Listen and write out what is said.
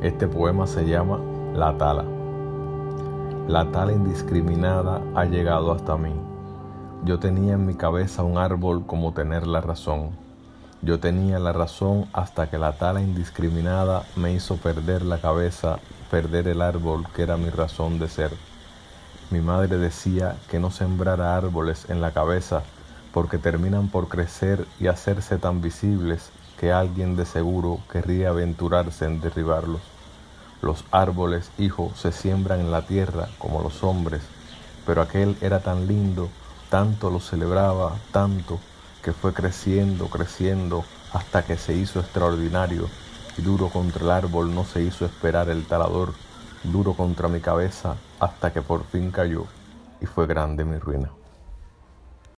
Este poema se llama La tala. La tala indiscriminada ha llegado hasta mí. Yo tenía en mi cabeza un árbol como tener la razón. Yo tenía la razón hasta que la tala indiscriminada me hizo perder la cabeza, perder el árbol que era mi razón de ser. Mi madre decía que no sembrara árboles en la cabeza porque terminan por crecer y hacerse tan visibles que alguien de seguro querría aventurarse en derribarlos. Los árboles, hijo, se siembran en la tierra como los hombres, pero aquel era tan lindo, tanto lo celebraba, tanto, que fue creciendo, creciendo, hasta que se hizo extraordinario, y duro contra el árbol no se hizo esperar el talador, duro contra mi cabeza, hasta que por fin cayó, y fue grande mi ruina.